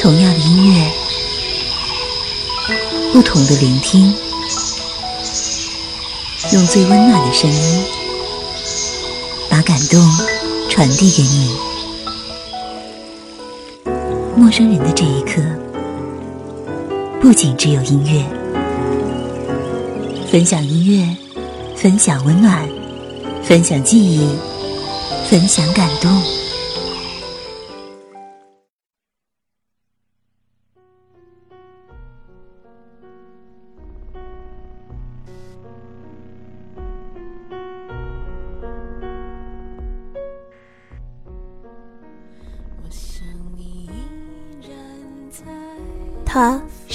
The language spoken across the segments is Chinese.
同样的音乐，不同的聆听，用最温暖的声音，把感动传递给你。陌生人的这一刻，不仅只有音乐，分享音乐，分享温暖，分享记忆，分享感动。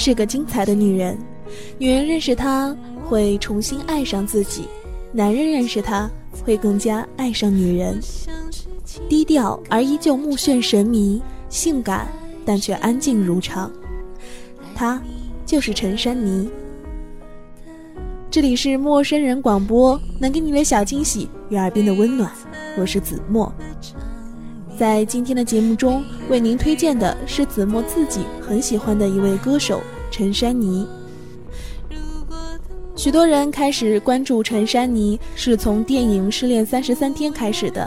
是个精彩的女人，女人认识她会重新爱上自己，男人认识她会更加爱上女人。低调而依旧目眩神迷，性感但却安静如常。她就是陈珊妮。这里是陌生人广播，能给你的小惊喜与耳边的温暖，我是子墨。在今天的节目中，为您推荐的是子墨自己很喜欢的一位歌手陈珊妮。许多人开始关注陈珊妮，是从电影《失恋三十三天》开始的。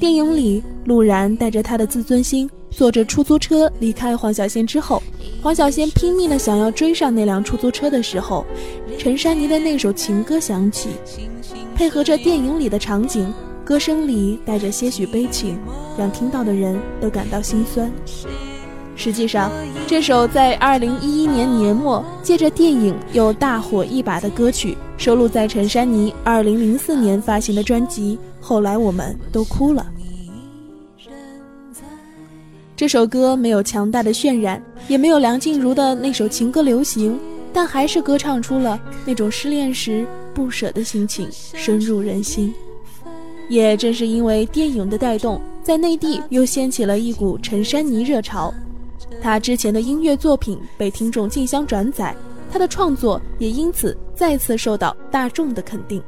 电影里，陆然带着他的自尊心，坐着出租车离开黄小仙之后，黄小仙拼命的想要追上那辆出租车的时候，陈珊妮的那首情歌响起，配合着电影里的场景。歌声里带着些许悲情，让听到的人都感到心酸。实际上，这首在2011年年末借着电影又大火一把的歌曲，收录在陈珊妮2004年发行的专辑《后来我们都哭了》。这首歌没有强大的渲染，也没有梁静茹的那首情歌流行，但还是歌唱出了那种失恋时不舍的心情，深入人心。也正是因为电影的带动，在内地又掀起了一股陈珊妮热潮。他之前的音乐作品被听众竞相转载，他的创作也因此再次受到大众的肯定。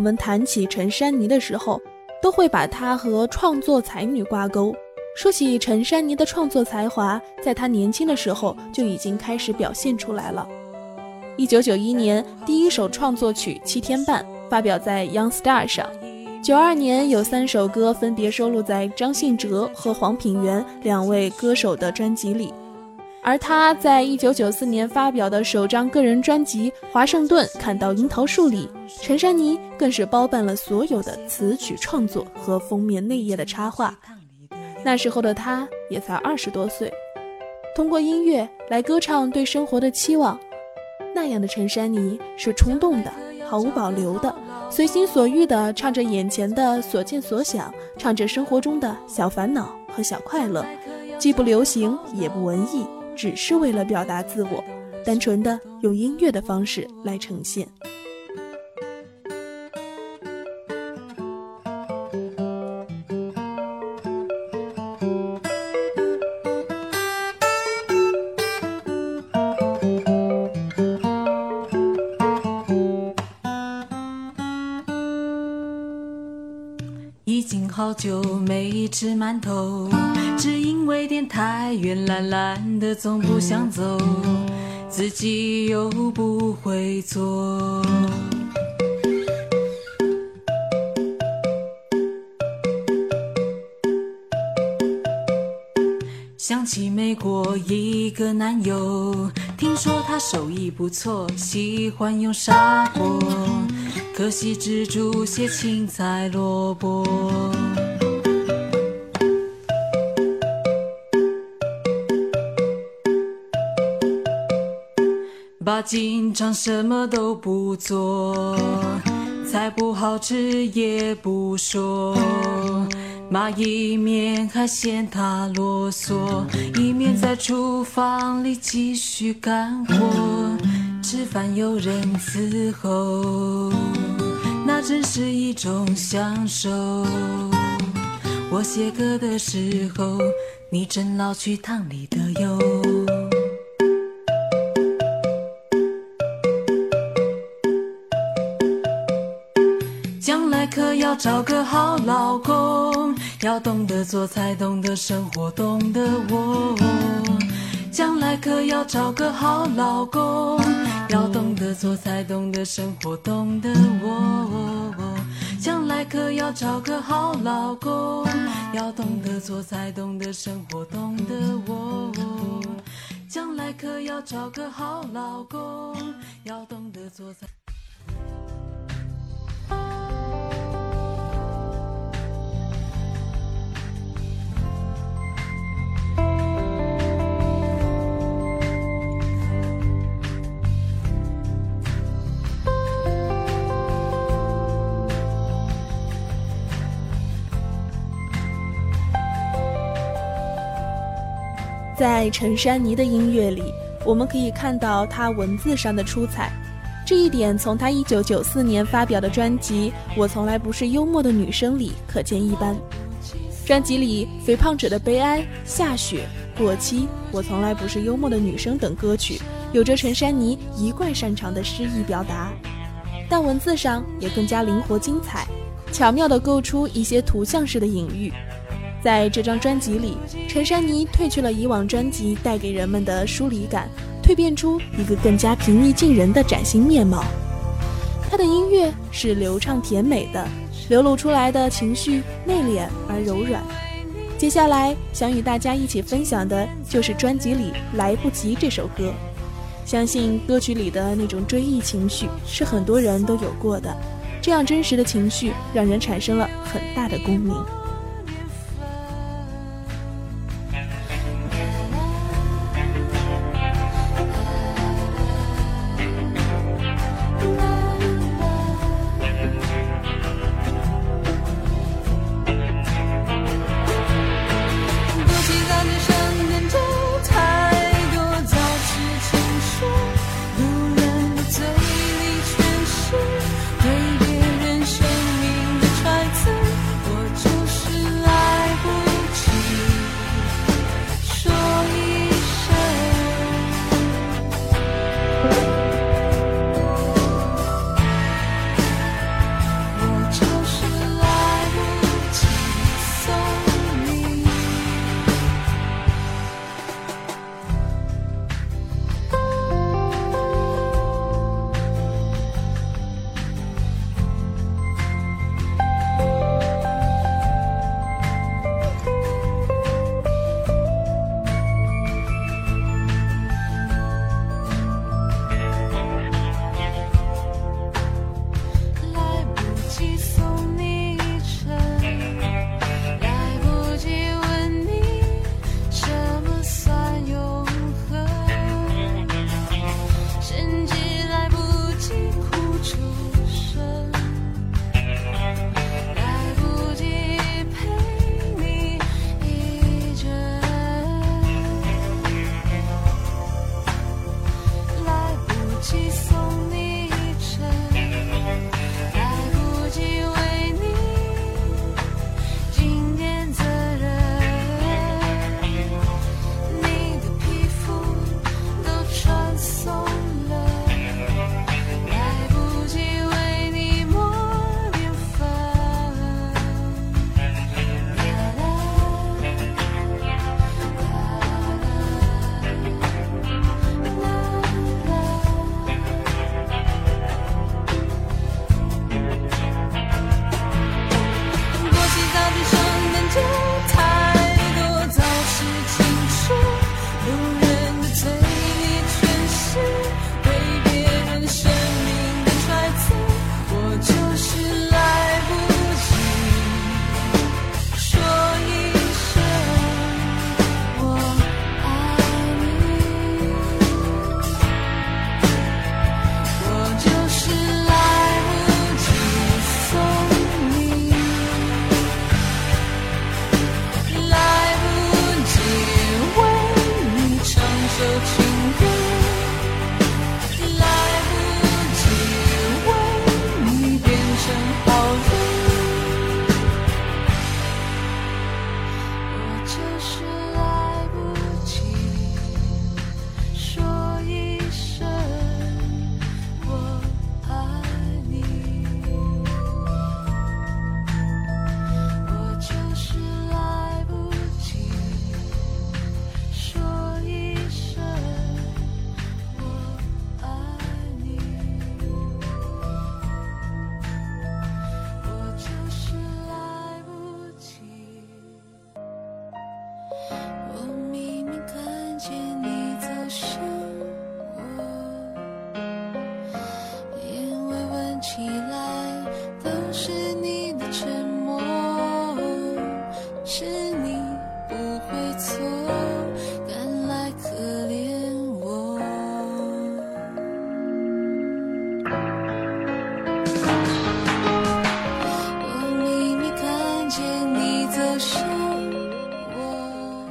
我们谈起陈珊妮的时候，都会把她和创作才女挂钩。说起陈珊妮的创作才华，在她年轻的时候就已经开始表现出来了。一九九一年，第一首创作曲《七天半》发表在《Young Star》上。九二年，有三首歌分别收录在张信哲和黄品源两位歌手的专辑里。而他在一九九四年发表的首张个人专辑《华盛顿看到樱桃树》里，陈珊妮更是包办了所有的词曲创作和封面内页的插画。那时候的她也才二十多岁，通过音乐来歌唱对生活的期望。那样的陈珊妮是冲动的，毫无保留的，随心所欲地唱着眼前的所见所想，唱着生活中的小烦恼和小快乐，既不流行也不文艺，只是为了表达自我，单纯的用音乐的方式来呈现。吃馒头，只因为店太远，懒懒的总不想走，自己又不会做。想起美国一个男友，听说他手艺不错，喜欢用砂锅。可惜蜘蛛些青菜萝卜，爸经常什么都不做，菜不好吃也不说，妈一面还嫌他啰嗦，一面在厨房里继续干活，吃饭有人伺候。那真是一种享受。我写歌的时候，你正捞去汤里的油。找个好老公，要懂得做菜，懂得生活，懂得我。将来可要找个好老公。要懂得做菜，懂得生活，懂得我。将来可要找个好老公。要懂得做菜，懂得生活，懂得我。将来可要找个好老公。要懂得做菜。在陈珊妮的音乐里，我们可以看到她文字上的出彩，这一点从她1994年发表的专辑《我从来不是幽默的女生》里可见一斑。专辑里《肥胖者的悲哀》《下雪》《过期》《我从来不是幽默的女生》等歌曲，有着陈珊妮一贯擅长的诗意表达，但文字上也更加灵活精彩，巧妙地构出一些图像式的隐喻。在这张专辑里，陈珊妮褪去了以往专辑带给人们的疏离感，蜕变出一个更加平易近人的崭新面貌。她的音乐是流畅甜美的，流露出来的情绪内敛而柔软。接下来想与大家一起分享的就是专辑里《来不及》这首歌。相信歌曲里的那种追忆情绪是很多人都有过的，这样真实的情绪让人产生了很大的共鸣。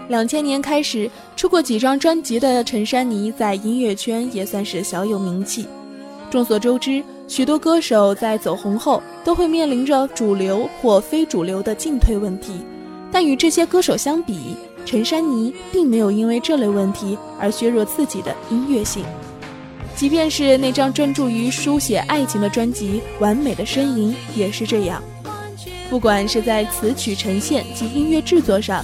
两千年开始出过几张专辑的陈珊妮，在音乐圈也算是小有名气。众所周知，许多歌手在走红后都会面临着主流或非主流的进退问题，但与这些歌手相比，陈珊妮并没有因为这类问题而削弱自己的音乐性。即便是那张专注于书写爱情的专辑《完美的身影》也是这样，不管是在词曲呈现及音乐制作上。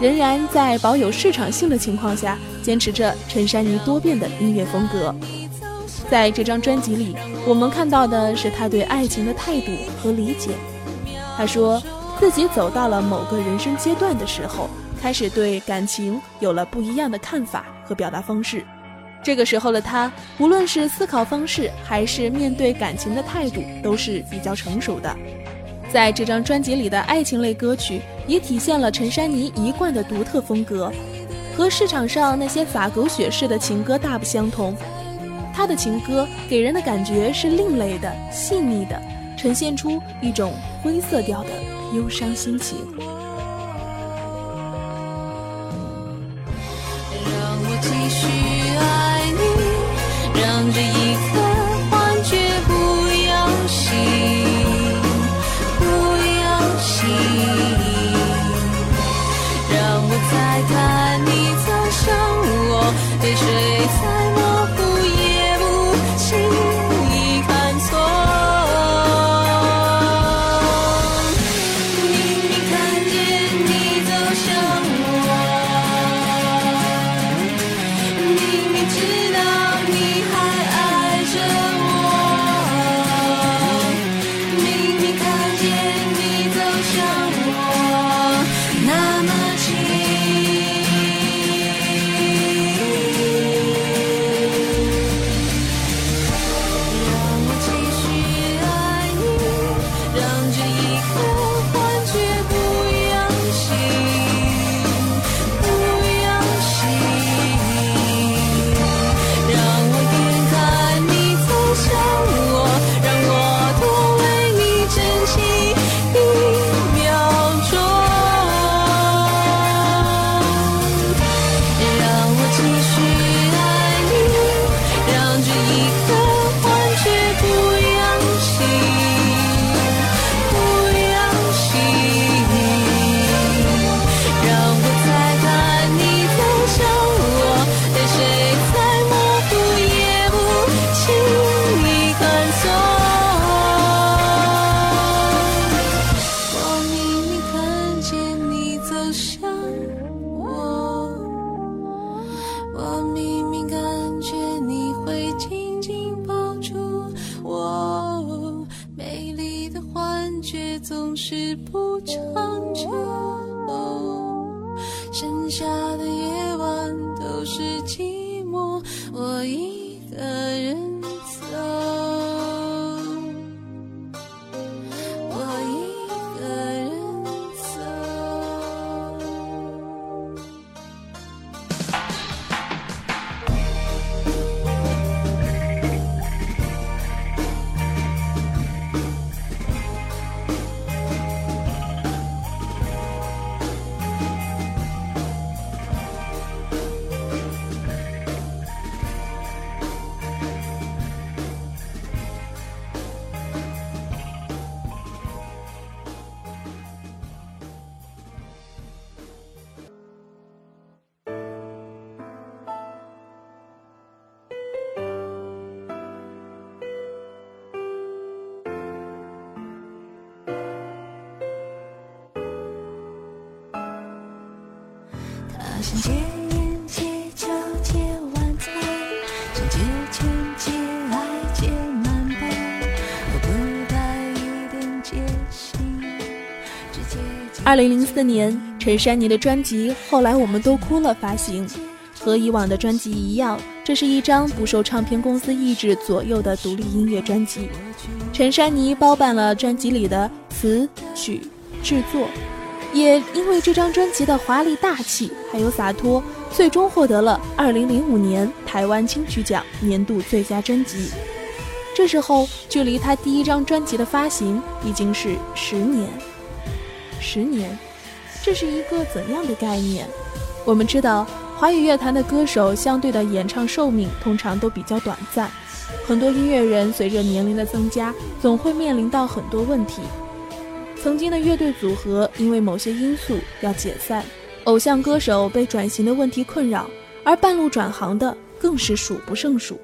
仍然在保有市场性的情况下，坚持着陈珊妮多变的音乐风格。在这张专辑里，我们看到的是他对爱情的态度和理解。他说自己走到了某个人生阶段的时候，开始对感情有了不一样的看法和表达方式。这个时候的他，无论是思考方式还是面对感情的态度，都是比较成熟的。在这张专辑里的爱情类歌曲，也体现了陈珊妮一贯的独特风格，和市场上那些洒狗血式的情歌大不相同。她的情歌给人的感觉是另类的、细腻的，呈现出一种灰色调的忧伤心情。总是不长久剩下的夜晚都是寂寞我一个人二零零四年，陈珊妮的专辑《后来我们都哭了》发行，和以往的专辑一样，这是一张不受唱片公司意志左右的独立音乐专辑。陈珊妮包办了专辑里的词曲制作。也因为这张专辑的华丽大气，还有洒脱，最终获得了2005年台湾金曲奖年度最佳专辑。这时候，距离他第一张专辑的发行已经是十年。十年，这是一个怎样的概念？我们知道，华语乐坛的歌手相对的演唱寿命通常都比较短暂，很多音乐人随着年龄的增加，总会面临到很多问题。曾经的乐队组合因为某些因素要解散，偶像歌手被转型的问题困扰，而半路转行的更是数不胜数。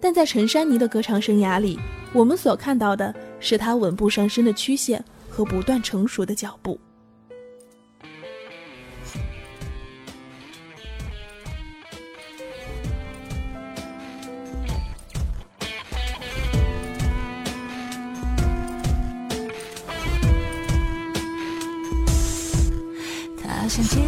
但在陈珊妮的歌唱生涯里，我们所看到的是她稳步上升的曲线和不断成熟的脚步。他想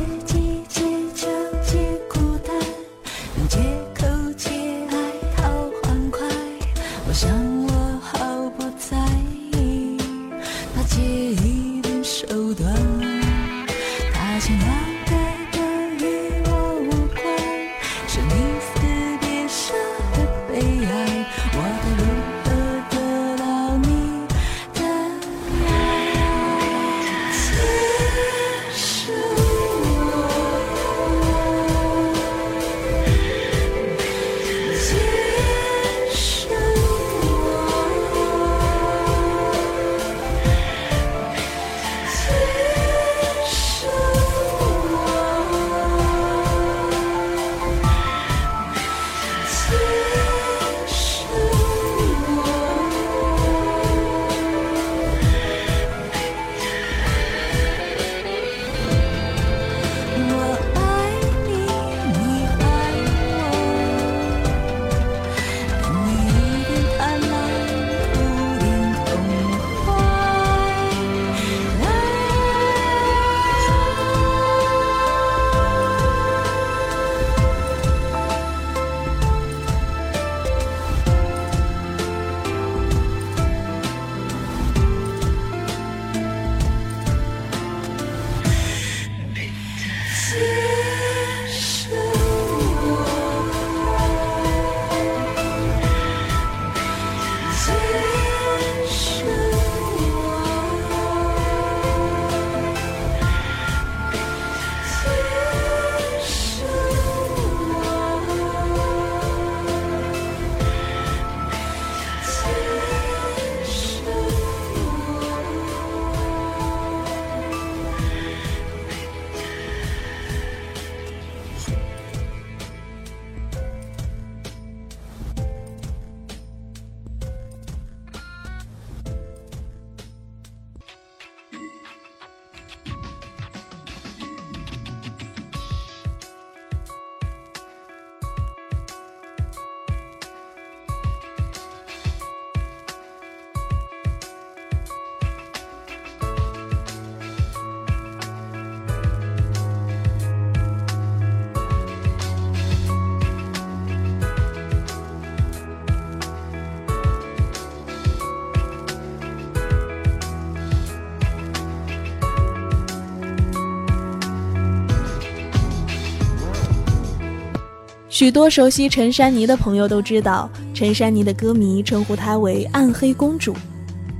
许多熟悉陈珊妮的朋友都知道，陈珊妮的歌迷称呼她为“暗黑公主”，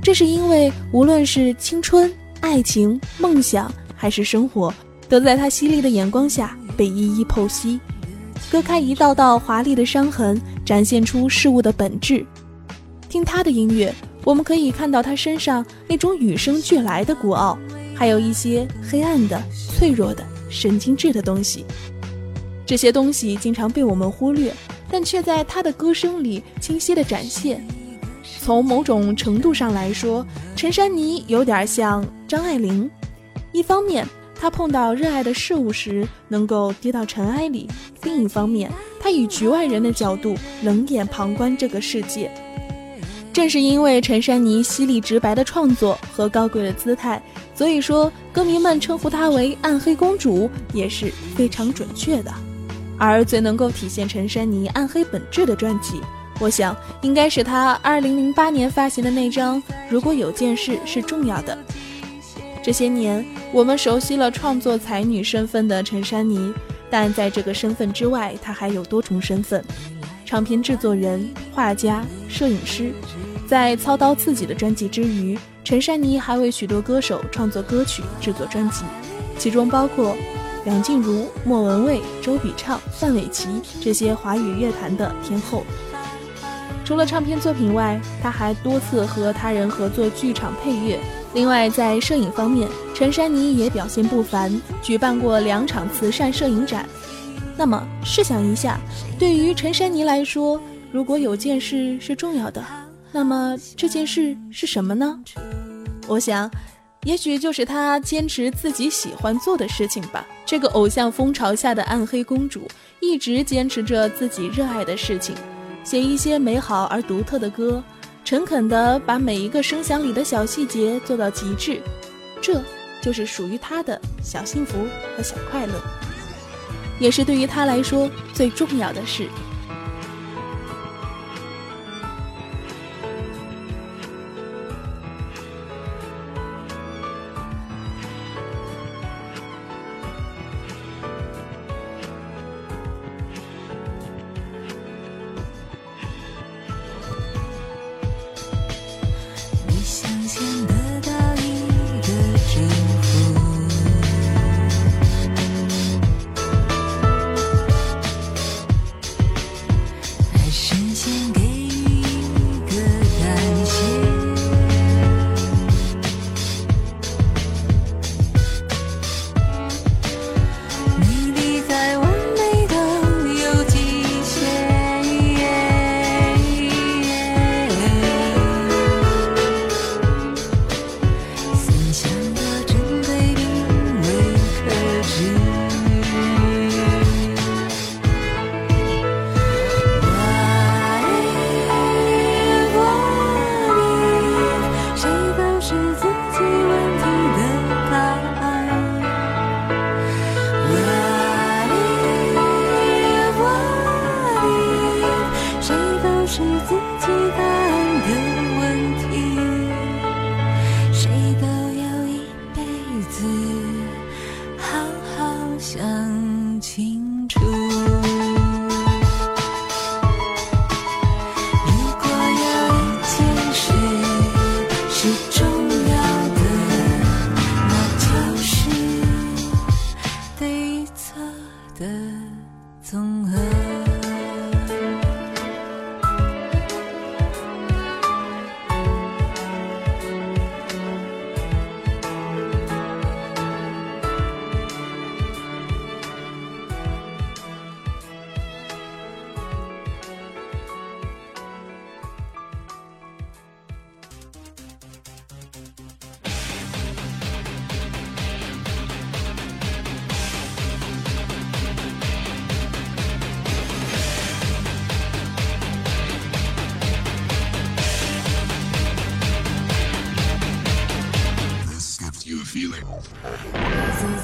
这是因为无论是青春、爱情、梦想还是生活，都在她犀利的眼光下被一一剖析，割开一道道华丽的伤痕，展现出事物的本质。听她的音乐，我们可以看到她身上那种与生俱来的孤傲，还有一些黑暗的、脆弱的、神经质的东西。这些东西经常被我们忽略，但却在她的歌声里清晰地展现。从某种程度上来说，陈珊妮有点像张爱玲。一方面，她碰到热爱的事物时能够跌到尘埃里；另一方面，她以局外人的角度冷眼旁观这个世界。正是因为陈珊妮犀利直白的创作和高贵的姿态，所以说歌迷们称呼她为“暗黑公主”也是非常准确的。而最能够体现陈珊妮暗黑本质的专辑，我想应该是她2008年发行的那张《如果有件事是重要的》。这些年，我们熟悉了创作才女身份的陈珊妮，但在这个身份之外，她还有多重身份：唱片制作人、画家、摄影师。在操刀自己的专辑之余，陈珊妮还为许多歌手创作歌曲、制作专辑，其中包括梁静茹、莫文蔚、周笔畅、范玮琪这些华语乐坛的天后。除了唱片作品外，他还多次和他人合作剧场配乐。另外，在摄影方面，陈珊妮也表现不凡，举办过两场慈善摄影展。那么，试想一下，对于陈珊妮来说，如果有件事是重要的，那么这件事是什么呢？我想，也许就是她坚持自己喜欢做的事情吧。这个偶像风潮下的暗黑公主，一直坚持着自己热爱的事情，写一些美好而独特的歌。诚恳地把每一个声响里的小细节做到极致，这就是属于他的小幸福和小快乐，也是对于他来说最重要的事。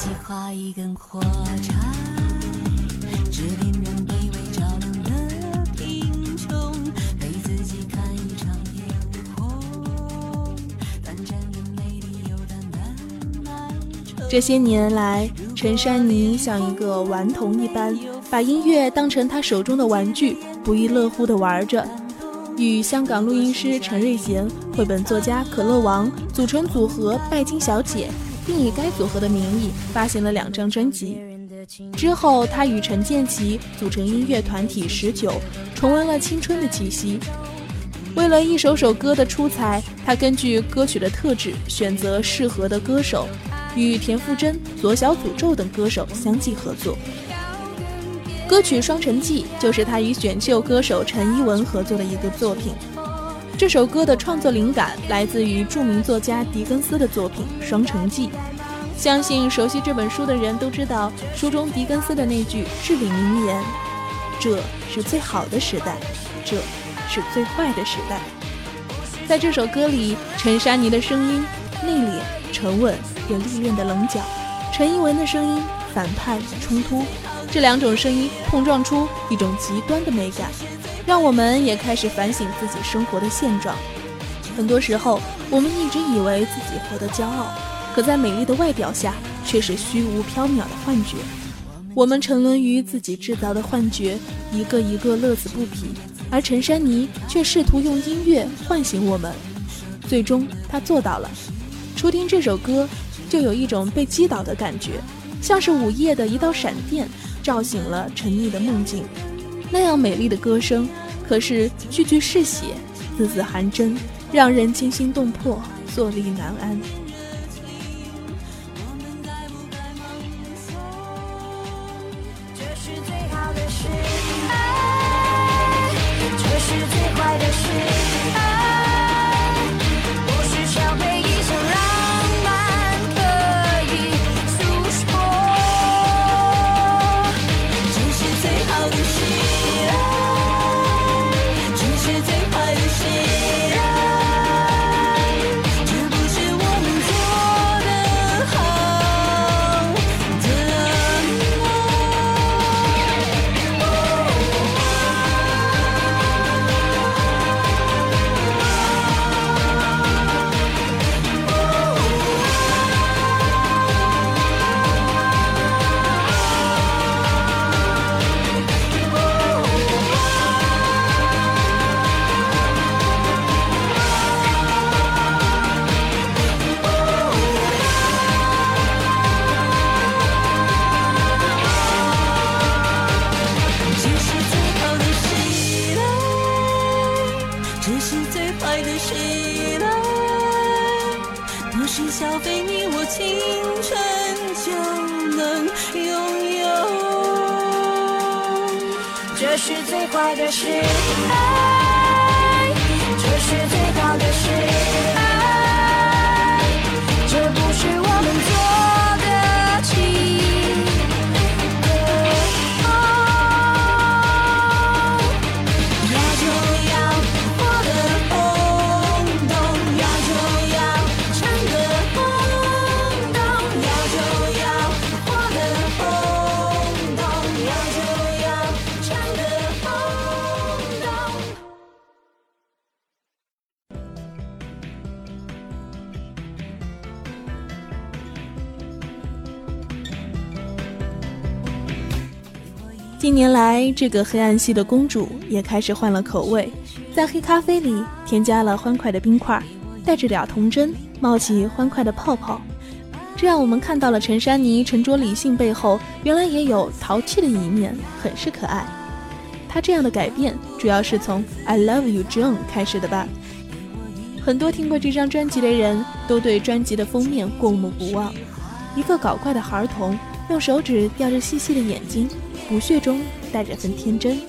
你画一根火这些年来，陈珊妮像一个顽童一般，把音乐当成她手中的玩具，不亦乐乎地玩着。与香港录音师陈瑞贤、绘本作家可乐王组成组合拜金小姐，并以该组合的名义发行了两张专辑。之后，他与陈建奇组成音乐团体十九，重温了青春的气息。为了一首首歌的出彩，他根据歌曲的特质选择适合的歌手。与田馥甄、左小诅咒等歌手相继合作，歌曲《双城记》就是他与选秀歌手陈依文合作的一个作品。这首歌的创作灵感来自于著名作家狄更斯的作品《双城记》。相信熟悉这本书的人都知道，书中狄更斯的那句至理名言：“这是最好的时代，这是最坏的时代。”在这首歌里，陈珊妮的声音内敛沉稳。有历练的棱角，陈一文的声音反叛冲突，这两种声音碰撞出一种极端的美感，让我们也开始反省自己生活的现状。很多时候，我们一直以为自己活得骄傲，可在美丽的外表下却是虚无缥缈的幻觉。我们沉沦于自己制造的幻觉，一个一个乐此不疲，而陈珊妮却试图用音乐唤醒我们。最终，她做到了。初听这首歌。就有一种被击倒的感觉，像是午夜的一道闪电，照醒了沉溺的梦境。那样美丽的歌声，可是句句是血，字字含真，让人惊心动魄，坐立难安。这是最坏的时代。不是消费你我青春就能拥有这是最坏的时代近年来，这个黑暗系的公主也开始换了口味，在黑咖啡里添加了欢快的冰块，带着俩童针，冒起欢快的泡泡。这让我们看到了陈珊妮沉着理性背后，原来也有淘气的一面，很是可爱。她这样的改变，主要是从《I Love You John》开始的吧。很多听过这张专辑的人都对专辑的封面过目不忘，一个搞怪的孩童用手指吊着细细的眼睛，不屑中带着份天真，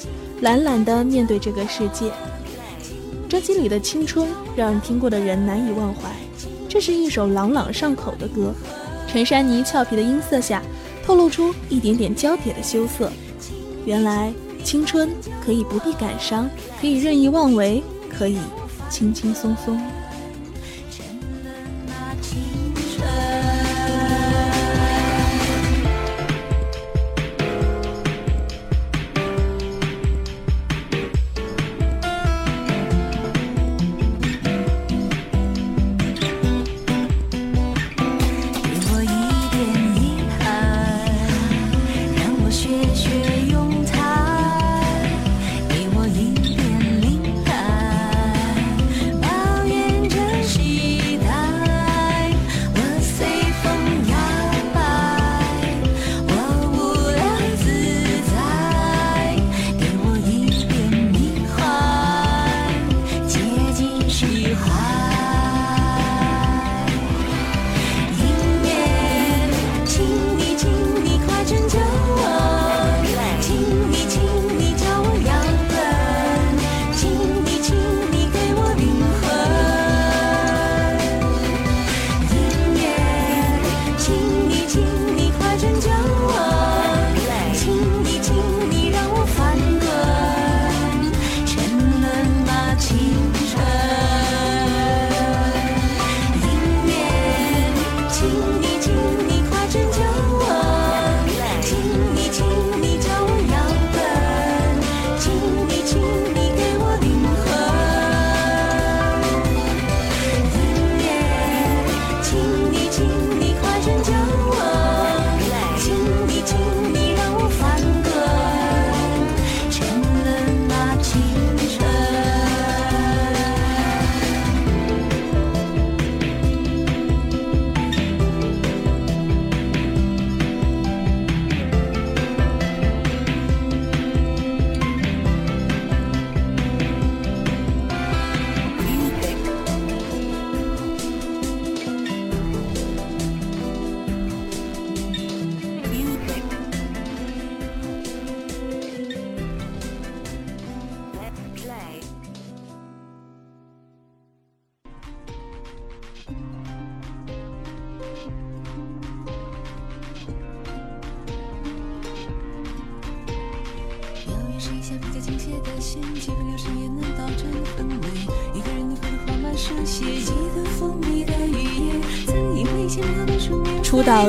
懒懒地面对这个世界。专辑里的青春让人听过的人难以忘怀，这是一首朗朗上口的歌。陈珊妮俏皮的音色下，透露出一点点娇嗲的羞涩。原来青春可以不必感伤，可以任意妄为，可以轻轻松松。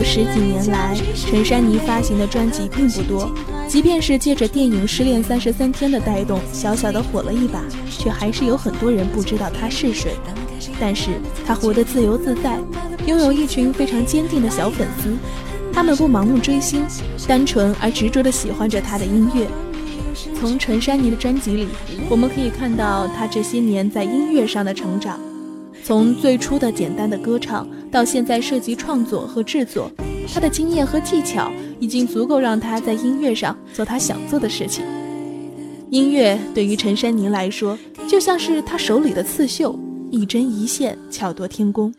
十几年来，陈珊妮发行的专辑并不多，即便是借着电影《失恋三十三天》的带动，小小的火了一把，却还是有很多人不知道她是谁。但是她活得自由自在，拥有一群非常坚定的小粉丝，他们不盲目追星，单纯而执着地喜欢着她的音乐。从陈珊妮的专辑里，我们可以看到她这些年在音乐上的成长。从最初的简单的歌唱，到现在涉及创作和制作，他的经验和技巧已经足够让他在音乐上做他想做的事情。音乐对于陈珊妮来说，就像是他手里的刺绣，一针一线，巧夺天工。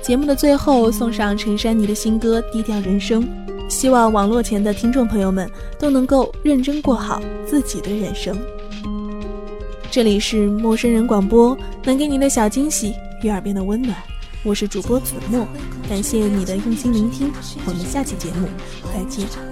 节目的最后，送上陈珊妮的新歌《低调人生》，希望网络前的听众朋友们都能够认真过好自己的人生。这里是陌生人广播，能给你的小惊喜与耳边的温暖。我是主播子墨，感谢你的用心聆听，我们下期节目再见。